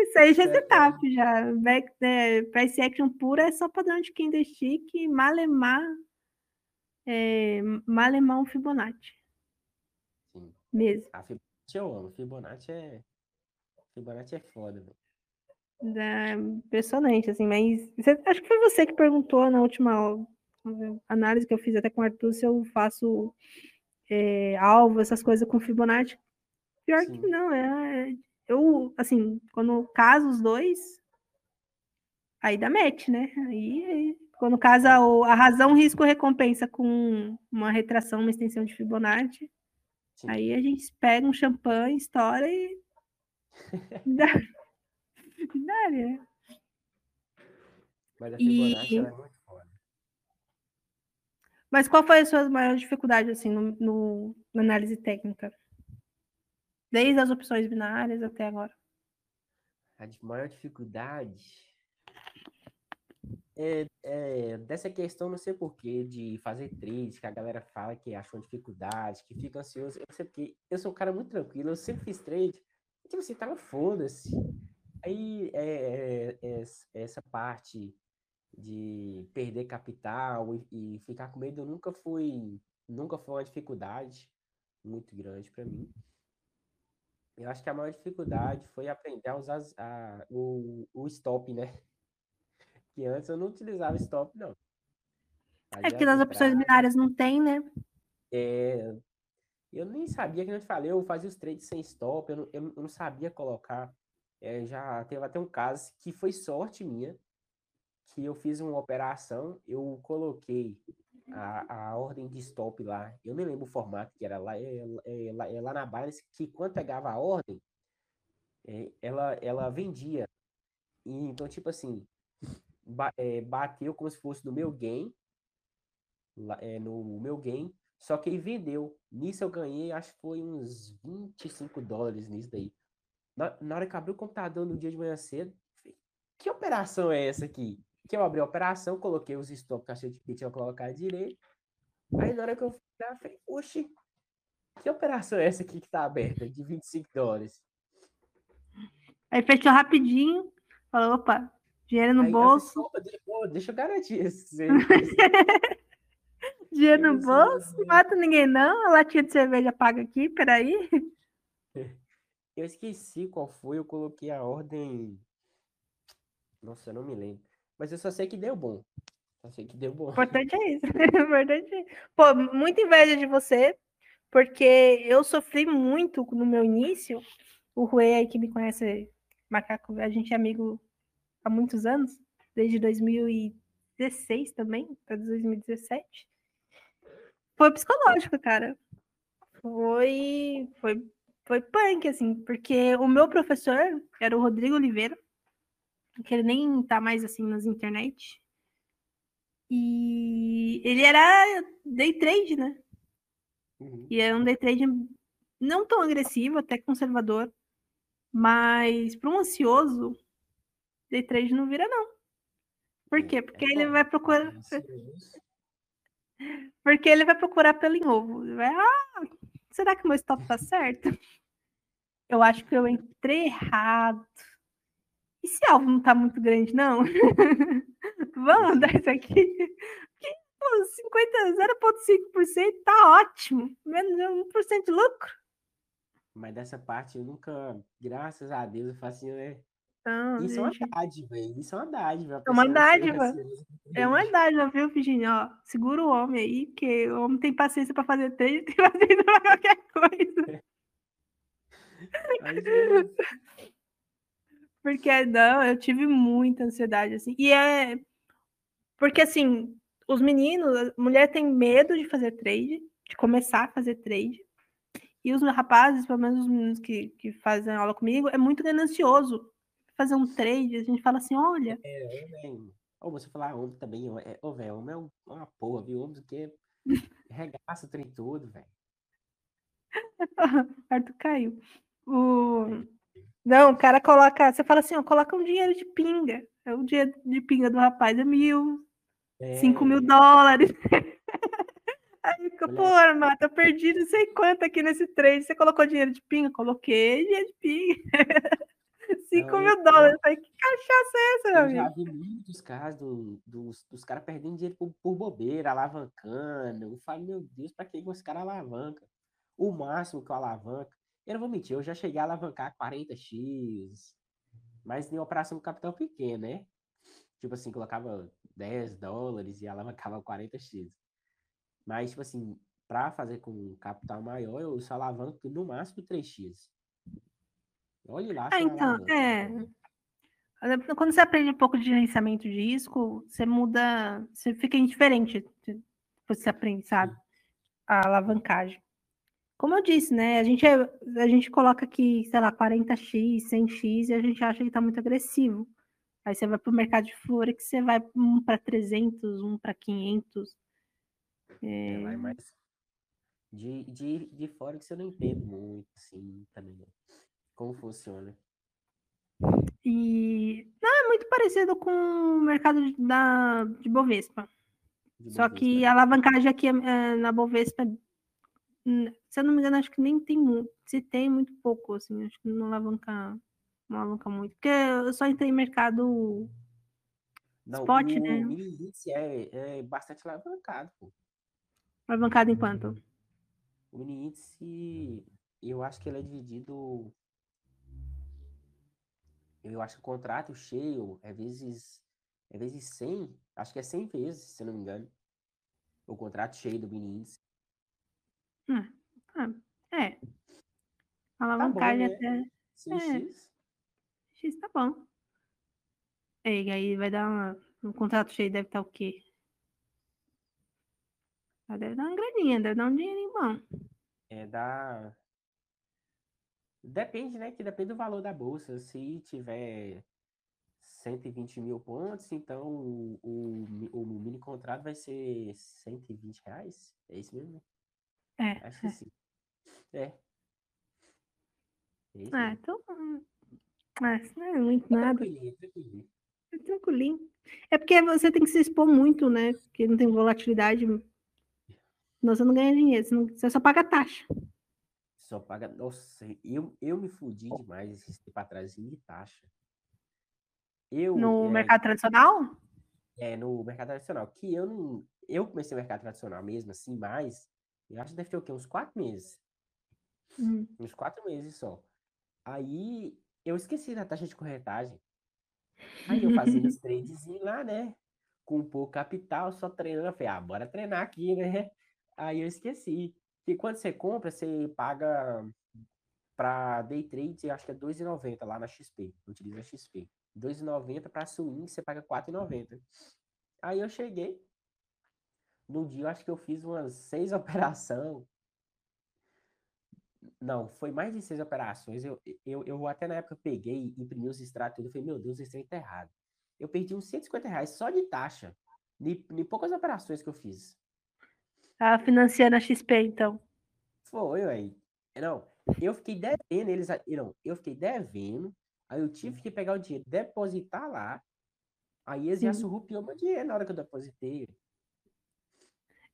Isso aí já é setup, já. Back, né, price action pura é só padrão de candlestick e malemar, é, malemar um Fibonacci. Sim. Mesmo. A Fibonacci eu amo. Fibonacci é, Fibonacci é foda, velho. É impressionante, assim, mas você, acho que foi você que perguntou na última análise que eu fiz até com o Arthur se eu faço é, alvo, essas coisas com Fibonacci. Pior Sim. que não, é, eu, assim, quando caso os dois, aí dá match, né? Aí, aí quando casa o, a razão, risco, recompensa com uma retração, uma extensão de Fibonacci, Sim. aí a gente pega um champanhe, estoura e dá, né? Mas a Fibonacci e... é muito mas qual foi a sua maior dificuldade, assim, no, no, na análise técnica? Desde as opções binárias até agora. A maior dificuldade é, é, dessa questão, não sei porquê, de fazer trade, que a galera fala que achou dificuldade, que fica ansioso. Eu sei porque eu sou um cara muito tranquilo, eu sempre fiz trade, tipo assim, tava foda-se. Aí é, é, é, essa parte de perder capital e, e ficar com medo nunca foi nunca foi uma dificuldade muito grande para mim. Eu acho que a maior dificuldade foi aprender a usar a, o, o stop, né? Que antes eu não utilizava stop, não. Fazia é porque nas opções binárias não tem, né? É, eu nem sabia, que eu te falei, eu fazia os trades sem stop, eu não, eu não sabia colocar. É, já teve até um caso que foi sorte minha, que eu fiz uma operação, eu coloquei a, a ordem de stop lá, eu nem lembro o formato que era lá, é, é, é lá na Binance, que quando pegava a ordem, é, ela, ela vendia. E, então, tipo assim, ba, é, bateu como se fosse no meu game, lá, é, no meu game, só que ele vendeu. Nisso eu ganhei, acho que foi uns 25 dólares nisso daí. Na, na hora que abri o computador no dia de manhã cedo, que operação é essa aqui? que eu abri a operação, coloquei os stops que achei que tinha colocado direito. Aí na hora que eu fui eu falei, oxi, que operação é essa aqui que tá aberta, de 25 dólares? Aí fechou rapidinho, falou, opa, dinheiro no Aí, bolso. Falei, deixa eu garantir esse. dinheiro no bolso, não mata ninguém não, a latinha de cerveja paga aqui, peraí. Eu esqueci qual foi, eu coloquei a ordem. Nossa, eu não me lembro. Mas eu só sei que deu bom. Só sei que deu bom. Importante é isso. importante é... Pô, muita inveja de você, porque eu sofri muito no meu início. O Rui aí que me conhece, Macaco, a gente é amigo há muitos anos, desde 2016 também, para 2017. Foi psicológico, cara. Foi, foi, foi punk, assim, porque o meu professor era o Rodrigo Oliveira, que ele nem tá mais assim nas internet. E ele era day trade, né? Uhum. E era um day trade não tão agressivo, até conservador, mas para um ansioso, day trade não vira não. Por quê? Porque é ele vai procurar Porque ele vai procurar pelo em ovo. Ele vai, ah, será que meu stop tá certo? Eu acho que eu entrei errado. Esse alvo não tá muito grande, não? Vamos dar isso aqui. Que, pô, 0,5% tá ótimo. Menos 1% de lucro. Mas dessa parte eu nunca, graças a Deus, eu faço assim, né? Não, isso gente... é uma dádiva, isso é uma dádiva. É uma dádiva. É uma dádiva, viu, Virginia? Ó, segura o homem aí, porque o homem tem paciência para fazer trade, tem paciência para qualquer coisa. Mas, porque, não, eu tive muita ansiedade, assim. E é. Porque, assim, os meninos, a mulher tem medo de fazer trade, de começar a fazer trade. E os rapazes, pelo menos os meninos que, que fazem aula comigo, é muito ganancioso fazer um trade. A gente fala assim: olha. É, homem. Ou você falar homem também, é, ô, velho, homem é uma porra, viu? Homem que regaça o trem todo, velho. Arthur caiu. O... Não, o cara coloca. Você fala assim, ó, coloca um dinheiro de pinga. É o dinheiro de pinga do rapaz é mil, é. cinco mil dólares. Aí, pô, Armando, eu perdi não sei quanto aqui nesse trade. Você colocou dinheiro de pinga? Coloquei dinheiro de pinga. 5 mil dólares. Falei, que cachaça é essa, meu Eu já amigo? vi muitos casos do- dos, dos caras perdendo dinheiro por, por bobeira, alavancando. Eu falo, meu Deus, pra que esse cara alavanca? O máximo que eu alavanco. Eu não vou mentir, eu já cheguei a alavancar 40x, mas em operação com capital pequeno, né? Tipo assim, colocava 10 dólares e alavancava 40x. Mas, tipo assim, pra fazer com capital maior, eu só alavanco no máximo 3x. Olha lá, Ah, então, alavanco. é. Quando você aprende um pouco de gerenciamento de risco, você muda, você fica indiferente depois você aprende, sabe? A alavancagem. Como eu disse, né? A gente, é- a gente coloca aqui, sei lá, 40x, 100x e a gente acha que tá muito agressivo. Aí você vai para o mercado de Forex, você vai um para 300, um para 500. É, vai mais. De, de, de fora que você não entende muito, assim, também. Como funciona. E não é muito parecido com o mercado de, da, de Bovespa. de Só Bovespa, que a alavancagem aqui é, é, na Bovespa, hum, se eu não me engano, acho que nem tem muito. Se tem, muito pouco, assim. Acho que não alavanca, não alavanca muito. Porque eu só entrei em mercado Não, spot, o né? mini índice é, é bastante alavancado, pô. alavancado em quanto? O mini índice, eu acho que ele é dividido. Eu acho que o contrato cheio é vezes. É vezes 100. Acho que é 100 vezes, se não me engano. O contrato cheio do mini índice. Ah, é. Tá bom, Alavancagem né? até 6x. X tá bom. E aí vai dar uma, um contrato cheio, deve estar o quê? Ah, Deve dar uma graninha, deve dar um dinheirinho bom. É da. Depende, né? Que depende do valor da bolsa. Se tiver 120 mil pontos, então o, o, o mini contrato vai ser 120 reais? É isso mesmo? É, Acho que sim. É. É é, mesmo. então. hum, É, isso não é muito Tá nada. tranquilinho, tranquilinho. É tranquilinho. É porque você tem que se expor muito, né? Porque não tem volatilidade. Senão você não ganha dinheiro, você, não- você só paga taxa. Só paga. Nossa, eu, eu me fudi demais esse tempo atrás de taxa. Eu, No é, mercado tradicional? É, no mercado tradicional. Que eu não. Eu comecei o mercado tradicional mesmo, assim, mas. Eu acho que deve ter o quê? Uns quatro meses. Hum. Uns quatro meses só. Aí eu esqueci da taxa de corretagem. Aí eu fazia os tradezinhos lá, né? Com pouco capital, só treinando. Eu falei, ah, bora treinar aqui, né? Aí eu esqueci. Que quando você compra, você paga para day trade, acho que é R$ 2,90 lá na XP. Utiliza a XP. R$ 2,90 para swing, você paga R$ 4,90. Aí eu cheguei. No dia, acho que eu fiz umas seis operações. Não, foi mais de seis operações. Eu, eu, eu até na época peguei, imprimi os extratos tudo. Eu falei, meu Deus, esse trem tá errado. Eu perdi uns 150 reais só de taxa. De poucas operações que eu fiz. Tá financiando a XP, então. Foi, ué. Não, eu fiquei devendo eles. Não, eu fiquei devendo. Aí eu tive que pegar o dinheiro, depositar lá. Aí eles já surrupiou meu dinheiro na hora que eu depositei.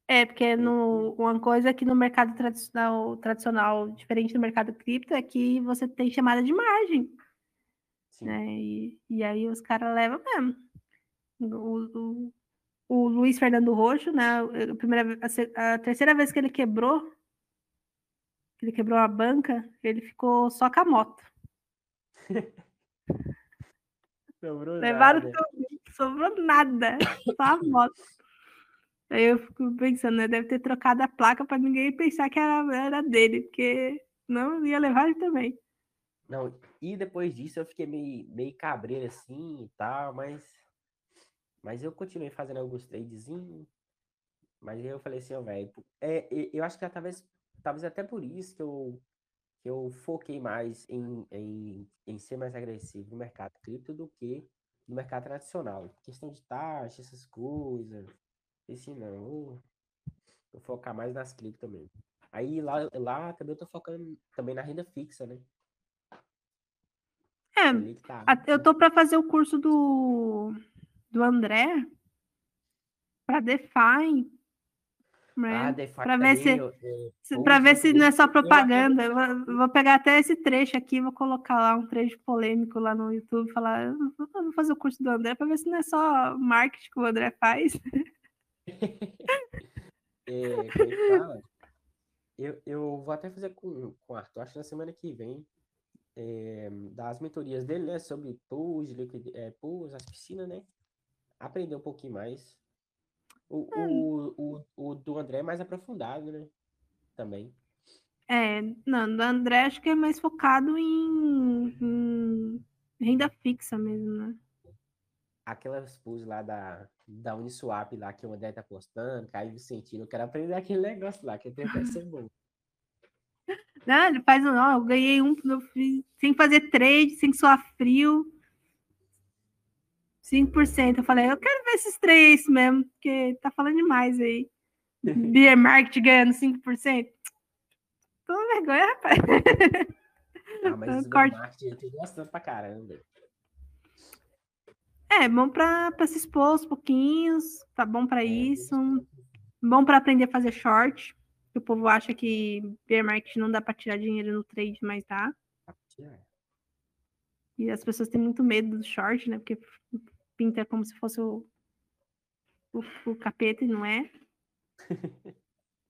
É, porque no, uma coisa que no mercado tradicional, tradicional, diferente do mercado cripto, é que você tem chamada de margem, Sim. né? E, e aí os caras levam mesmo. O, o, o Luiz Fernando Roxo, né? A, primeira, a, a terceira vez que ele quebrou, que ele quebrou a banca, ele ficou só com a moto. Sobrou Levaram nada. tudo, não sobrou nada, só a moto. Aí eu fico pensando, né? Deve ter trocado a placa para ninguém pensar que era, era dele, porque não ia levar ele também. Não, e depois disso eu fiquei meio, meio cabreiro assim e tal, mas. Mas eu continuei fazendo alguns tradezinhos. Mas aí eu falei assim, ó, velho. É, eu acho que talvez, talvez até por isso que eu, que eu foquei mais em, em, em ser mais agressivo no mercado cripto do que no mercado tradicional. Questão de taxa, essas coisas. Esse não, eu vou, focar mais nas cripto mesmo. Aí lá, lá também eu tô focando também na renda fixa, né? É, tá. eu tô para fazer o curso do, do André para DeFi, Né? Ah, Pra ver se- eu- uso ver se não é só propaganda. Eu vou, vou pegar até esse trecho aqui, vou colocar lá um trecho polêmico lá no YouTube, falar, "Eu vou fazer o curso do André para ver se não é só marketing que o André faz. É? Eu, eu vou até fazer com, com o Arthur, acho na semana que vem, é, das mentorias dele, né? Sobre pools, liquid, é, pools, as piscinas, né? Aprender um pouquinho mais. O, o, o, o do André é mais aprofundado, né? Também. É, não, do André acho que é mais focado em, em renda fixa mesmo, né? Aquelas pools lá da, da Uniswap lá que o André tá postando, Caio Vicentino, eu quero aprender aquele negócio lá, que tem que ser bom. Não, ele faz, não, eu ganhei um eu fiz- sem fazer trade, sem suar frio. 5%. Eu falei, eu quero ver esses três mesmo, porque tá falando demais aí. Beer Market ganhando 5%. Toma vergonha, rapaz. Ah, mas o Corte. eu tô gostando pra caramba. É, bom pra, pra se expor aos pouquinhos, tá bom pra É, isso. Bom pra aprender a fazer short. O povo acha que bear market não dá pra tirar dinheiro no trade, mas dá. E as pessoas têm muito medo do short, né? Porque pinta como se fosse o, o, o capeta e não é.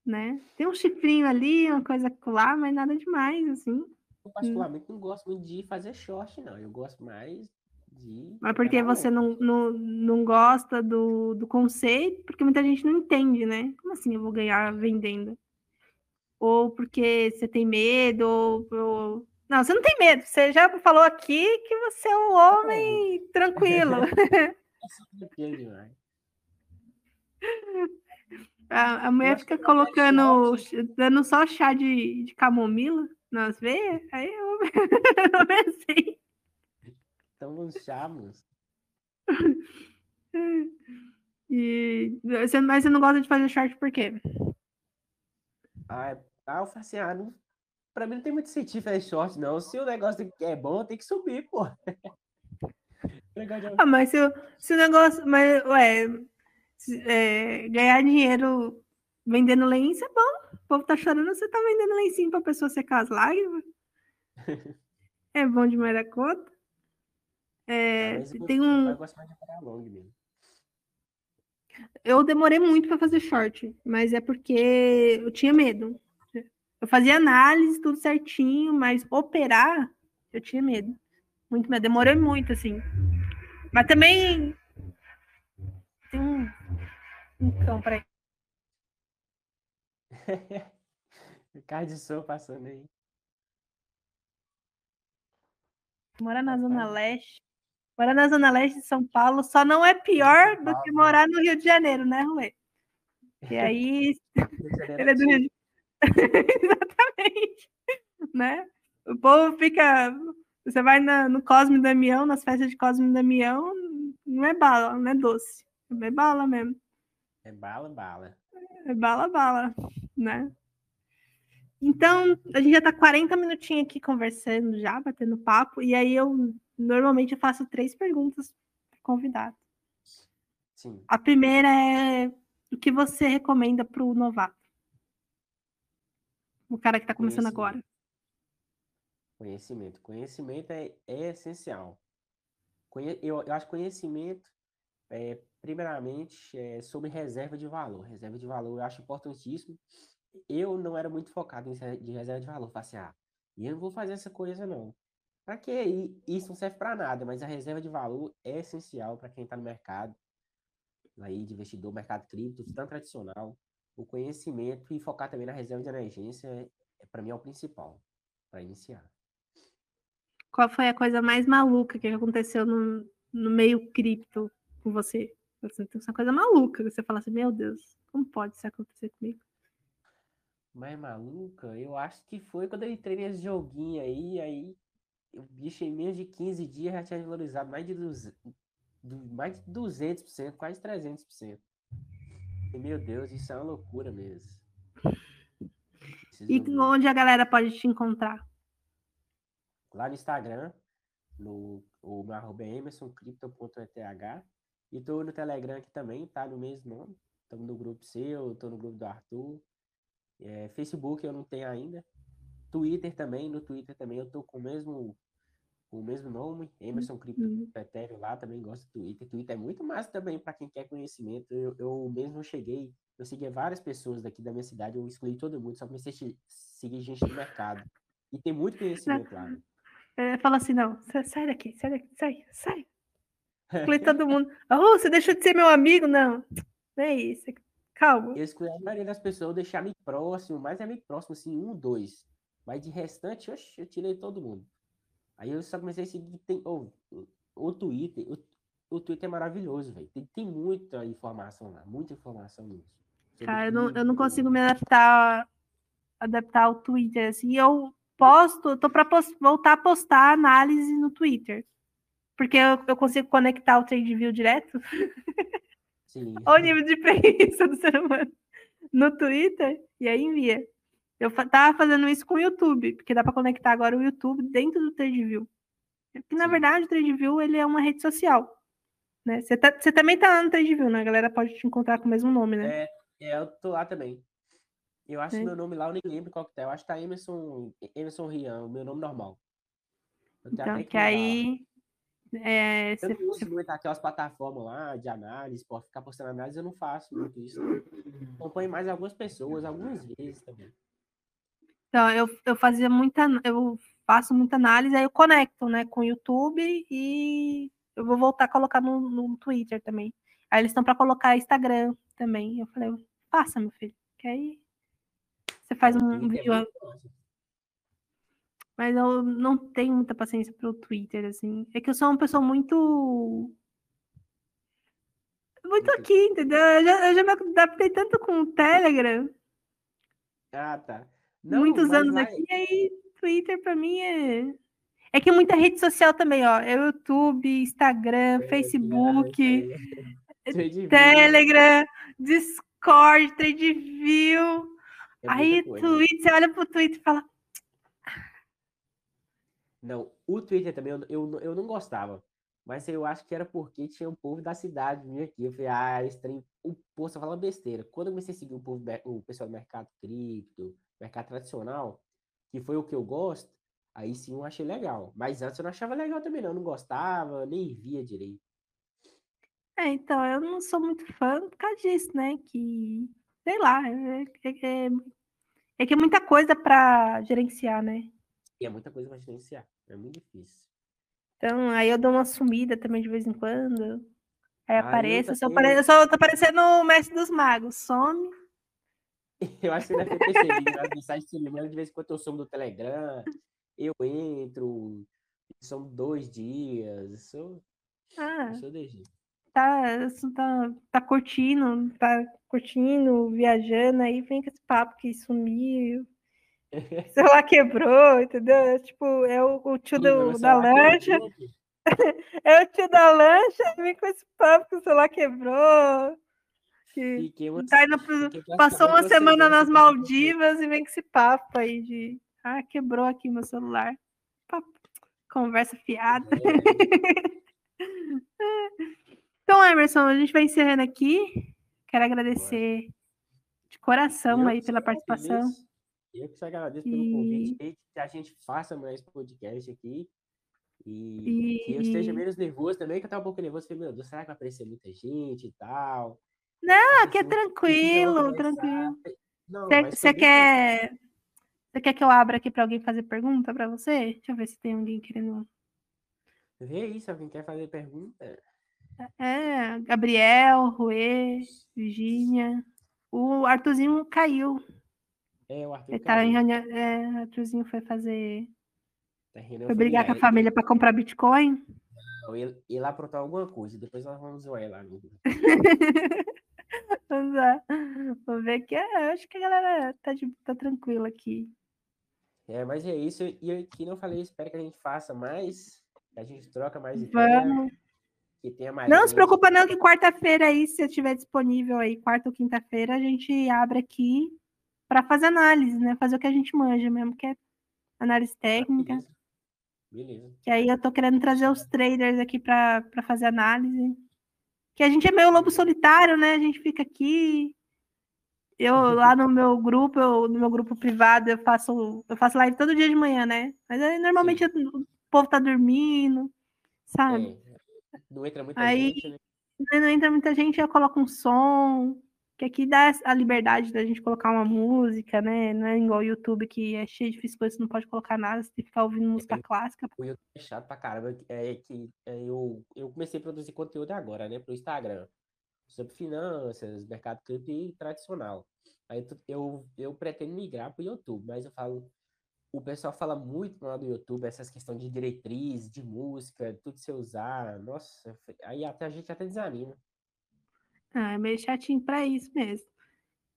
né? Tem um chifrinho ali, uma coisa lá, mas nada demais, assim. Eu particularmente não gosto muito de fazer short, não. Eu gosto mais de. Mas porque você não, não, não gosta do, do conceito, porque muita gente não entende, né? Como assim eu vou ganhar vendendo? Ou porque você tem medo, ou, ou- Não, você não tem medo. Você já falou aqui que você é um homem tranquilo. Tranquilo. A, a mulher fica é colocando, dando só chá de, de camomila nas veias, aí eu, eu pensei. Então vamos chamos. E, você, mas você não gosta de fazer short por quê? Ah, é- ah, eu falei assim, ah, não, pra mim não tem muito sentido fazer short, não. Se o negócio é bom, tem que subir, pô. Ah, mas se, o- se o negócio. Mas, ué, se- é, ganhar dinheiro vendendo lenço é bom. O povo tá chorando, você tá vendendo lencinho pra pessoa secar as lágrimas. É bom demais da conta. Ah, É, eu tem gosto- um. Eu gosto mais de long mesmo. Eu demorei muito para fazer short, mas é porque eu tinha medo. Eu fazia análise, tudo certinho, mas operar, eu tinha medo. Muito medo. Demorei muito, assim. Mas também. Tem um, cão para Carro de som passando aí. morar na Zona Rapaz. Leste. Morar na Zona Leste de São Paulo só não é pior do que morar no Rio de Janeiro, né, Rui? E aí, ele é do Rio de Exatamente. Né? O povo fica. Você vai na- no Cosme Damião, nas festas de Cosme Damião, não é bala, não é doce. É bala mesmo. É bala, bala. É bala, bala, né? Então, a gente já tá 40 minutinhos aqui conversando já, batendo papo, e aí eu normalmente eu faço três perguntas pro convidado. Sim. A primeira é o que você recomenda para o novato? O cara que está começando agora. Conhecimento. Conhecimento é, é essencial. Conhe- eu, eu acho que conhecimento, é, primeiramente, é sobre reserva de valor. Reserva de valor eu acho importantíssimo. Eu não era muito focado em de reserva de valor. Falei assim, ah, eu não vou fazer essa coisa, não. Para quê? E Isso não serve para nada, mas a reserva de valor é essencial para quem está no mercado aí de investidor, mercado cripto, tanto tradicional. O conhecimento e focar também na reserva de emergência, é, para mim, é o principal para iniciar. Qual foi a coisa mais maluca que aconteceu no, no meio cripto com você? Assim, tem essa coisa maluca, que você fala assim, meu Deus, como pode isso acontecer comigo? Mais maluca, eu acho que foi quando eu entrei nesse joguinho aí, aí o bicho em menos de 15 dias já tinha valorizado mais de, 200, du- mais de 200%, quase 300%. Meu Deus, isso é uma loucura mesmo. E onde a galera pode te encontrar? lá no Instagram, no o meu arroba é emersoncripto.eth e tô no Telegram aqui também, tá no mesmo nome. Estamos no grupo seu, estou no grupo do Arthur. É, Facebook eu não tenho ainda. Twitter também, no Twitter também eu tô com o mesmo, o mesmo nome, Emerson Cripto Uhum. Lá, também gosto do Twitter. Twitter é muito massa também para quem quer conhecimento. Eu, eu mesmo cheguei, eu segui várias pessoas daqui da minha cidade, eu excluí todo mundo, só comecei a se- seguir gente do mercado. E tem muito conhecimento lá. né? É, fala assim, não, sa- sai daqui, sai daqui, sai, sai. Exclui todo mundo. Oh, você deixou de ser meu amigo? Não, não é isso. Calma. Eu excluí a maioria das pessoas, eu deixei amigo próximo, mais amigo próximo, assim, um, dois. Mas de restante, oxe, eu tirei todo mundo. Aí eu só comecei a seguir. Tem, oh, o- Twitter, o, o Twitter é maravilhoso, velho. Tem, tem muita informação lá, muita informação. Sobre Cara, eu não, eu não consigo me adaptar, adaptar ao Twitter, assim. Eu posto, tô para voltar a postar análise no Twitter. Porque eu, eu consigo conectar o TradeView direto. Sim. Olha o nível de preguiça do ser humano. No Twitter, e aí envia. Eu tava fazendo isso com o YouTube, porque dá para conectar agora o YouTube dentro do TradeView. Porque, na verdade, o TradeView ele é uma rede social. Né? Você, tá- você também tá lá no TradeView, né? A galera pode te encontrar com o mesmo nome, né? É, é, eu tô lá também. Eu acho É. meu nome lá, eu nem lembro qual que tá. Eu acho que tá Emerson, Emerson Rian, o meu nome normal. Eu então, que lá. aí. é, Eu você- não uso muito aquelas plataformas lá de análise, pode ficar postando análise, eu não faço muito isso. Acompanho mais algumas pessoas, algumas vezes também. Então, eu, eu fazia muita, eu faço muita análise, aí eu conecto, né, com o YouTube e eu vou voltar a colocar no, no Twitter também. Aí eles estão para colocar Instagram também. Eu falei, faça, meu filho, que aí você faz um Twitter é vídeo. Mas eu não tenho muita paciência pro Twitter, assim. É que eu sou uma pessoa muito. Muito Muito- aqui, entendeu? Eu já, eu já me adaptei tanto com o Telegram, Ah, tá. Não, muitos anos é- aqui, e aí Twitter pra mim é. É que muita rede social também, ó. É YouTube, Instagram, Facebook, Trade View Telegram, Discord, TradeView. é aí, coisa. Twitter, você olha pro Twitter e fala, Não, o Twitter também eu, eu, eu não gostava. Mas eu acho que era porque tinha um povo da cidade vinha aqui. Eu falei, ah, esse trem, o povo só fala besteira. Quando eu comecei a seguir o, povo, o pessoal do mercado cripto, mercado tradicional, que foi o que eu gosto, aí sim eu achei legal. Mas antes eu não achava legal também, não. Eu não gostava, nem via direito. É, então, eu não sou muito fã por causa disso, né? Que, sei lá, é, é- é- é que é muita coisa para gerenciar, né? E é muita coisa pra gerenciar. É muito difícil. Então, aí eu dou uma sumida também de vez em quando. Aí Ah, apareço, eu só, também. pare... eu só tô parecendo o mestre dos magos. Some. Eu acho que você deve ter percebido nas mensagens que me mandam de vez em quando eu somo do Telegram, eu entro, são dois dias, eu sou, Ah, eu sou jeito. tá, tá, tá curtindo, tá curtindo, viajando, aí vem com esse papo que sumiu. O celular quebrou, entendeu? É Tipo, é o, o tio do, da lancha. É o tio da lancha, vem com esse papo que o celular quebrou. Que uma, tá pro- fiquei passou uma semana nas Maldivas e vem com esse papo aí de ah, quebrou aqui meu celular. Papo, Conversa fiada. Então, Emerson, a gente vai encerrando aqui. Quero agradecer de coração Eu aí que pela participação. Eu que te agradeço pelo E- convite, e que a gente faça mais podcast aqui. E, que eu esteja E- menos nervoso também, que eu tava um pouco nervoso. Falei, meu Deus, será que vai aparecer muita gente e tal? Não, aqui é tranquilo, tranquilo. Você quer. Você quer que eu abra aqui para alguém fazer pergunta para você? Deixa eu ver se tem alguém querendo. Vê aí, se alguém quer fazer pergunta. É, Gabriel, Rue, Virgínia. O Arthurzinho caiu. É, o Arthur Ele tá em reunião. É, o Arthurzinho foi fazer. Tá Foi brigar com a família para comprar Bitcoin. Não, ele, ele aprontou alguma coisa, depois nós vamos zoar ele lá. Vamos lá. Vou ver que é, eu acho que a galera tá, de, tá tranquila aqui. É, mas é isso. E que não falei, espero que a gente faça mais, que a gente troca mais Vamos. que tenha mais Não se gente. preocupa não que quarta-feira aí, se eu tiver disponível aí, quarta ou quinta-feira, a gente abre aqui para fazer análise, né? Fazer o que a gente manja mesmo, que é análise técnica. Beleza. Beleza. Que aí eu tô querendo trazer os traders aqui para fazer análise. Que a gente é meio lobo solitário, né? A gente fica aqui. Eu lá no meu grupo, eu, no meu grupo privado, eu faço, eu faço live todo dia de manhã, né? Mas aí, normalmente o povo tá dormindo, sabe? É, não entra muita Aí- gente, né? Não entra muita gente, eu coloco um som, que aqui dá a liberdade da gente colocar uma música, né? Não é igual o YouTube que é cheio de coisas, você não pode colocar nada, você tem que ficar ouvindo música clássica. O YouTube é chato pra caramba. É que é, eu, eu comecei a produzir conteúdo agora, né? Pro Instagram. Sobre finanças, mercado cripto e tradicional. Aí eu, eu pretendo migrar pro YouTube, mas eu falo. O pessoal fala muito lá do YouTube, essas questões de diretriz, de música, tudo você usar. Nossa, aí até a gente até desanima. Ah, é meio chatinho pra isso mesmo.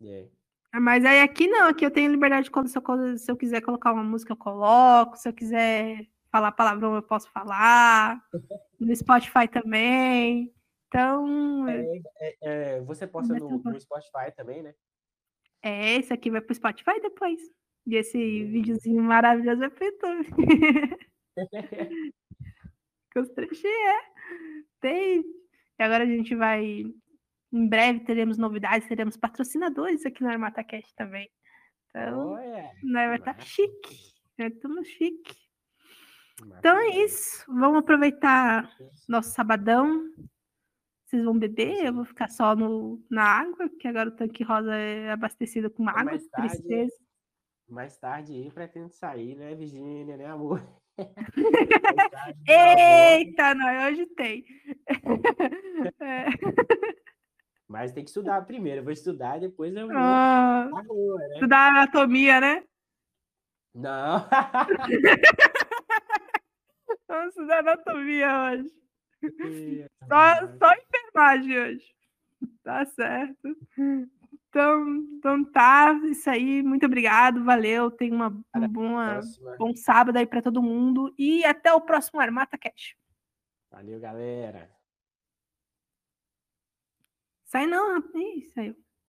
É. Ah, Mas aí aqui não, aqui eu tenho liberdade quando se eu, se eu quiser colocar uma música, eu coloco. Se eu quiser falar palavrão, eu posso falar. No Spotify também. Então, É, é, você posta Mas no, eu gosto. no Spotify também, né? é, esse aqui vai pro Spotify depois. E esse videozinho maravilhoso vai pro YouTube. Com os é. Tem. E agora a gente vai. Em breve teremos novidades, teremos patrocinadores aqui no ArmataCast também. Então, né, vai estar massa. chique. É tudo chique. Então é isso. Vamos aproveitar nosso sabadão. Vocês vão beber, eu vou ficar só no, na água, porque agora o tanque rosa é abastecido com água. mais tarde, Tristeza. Mais tarde aí pretendo sair, né, Virgínia, né, amor? Tarde, volta. Eita, não, hoje tem. É. Mas tem que estudar primeiro. Eu vou estudar, depois eu vou Ah, rua, né? estudar anatomia, né? Não. Vamos estudar anatomia hoje. Só, só enfermagem hoje. Tá certo. Então, então tá, isso aí. Muito obrigado, valeu. Tenha uma, um boa, bom sábado aí para todo mundo. E até o próximo Armata Cash. Valeu, galera. Sai não, rapaz. Saiu.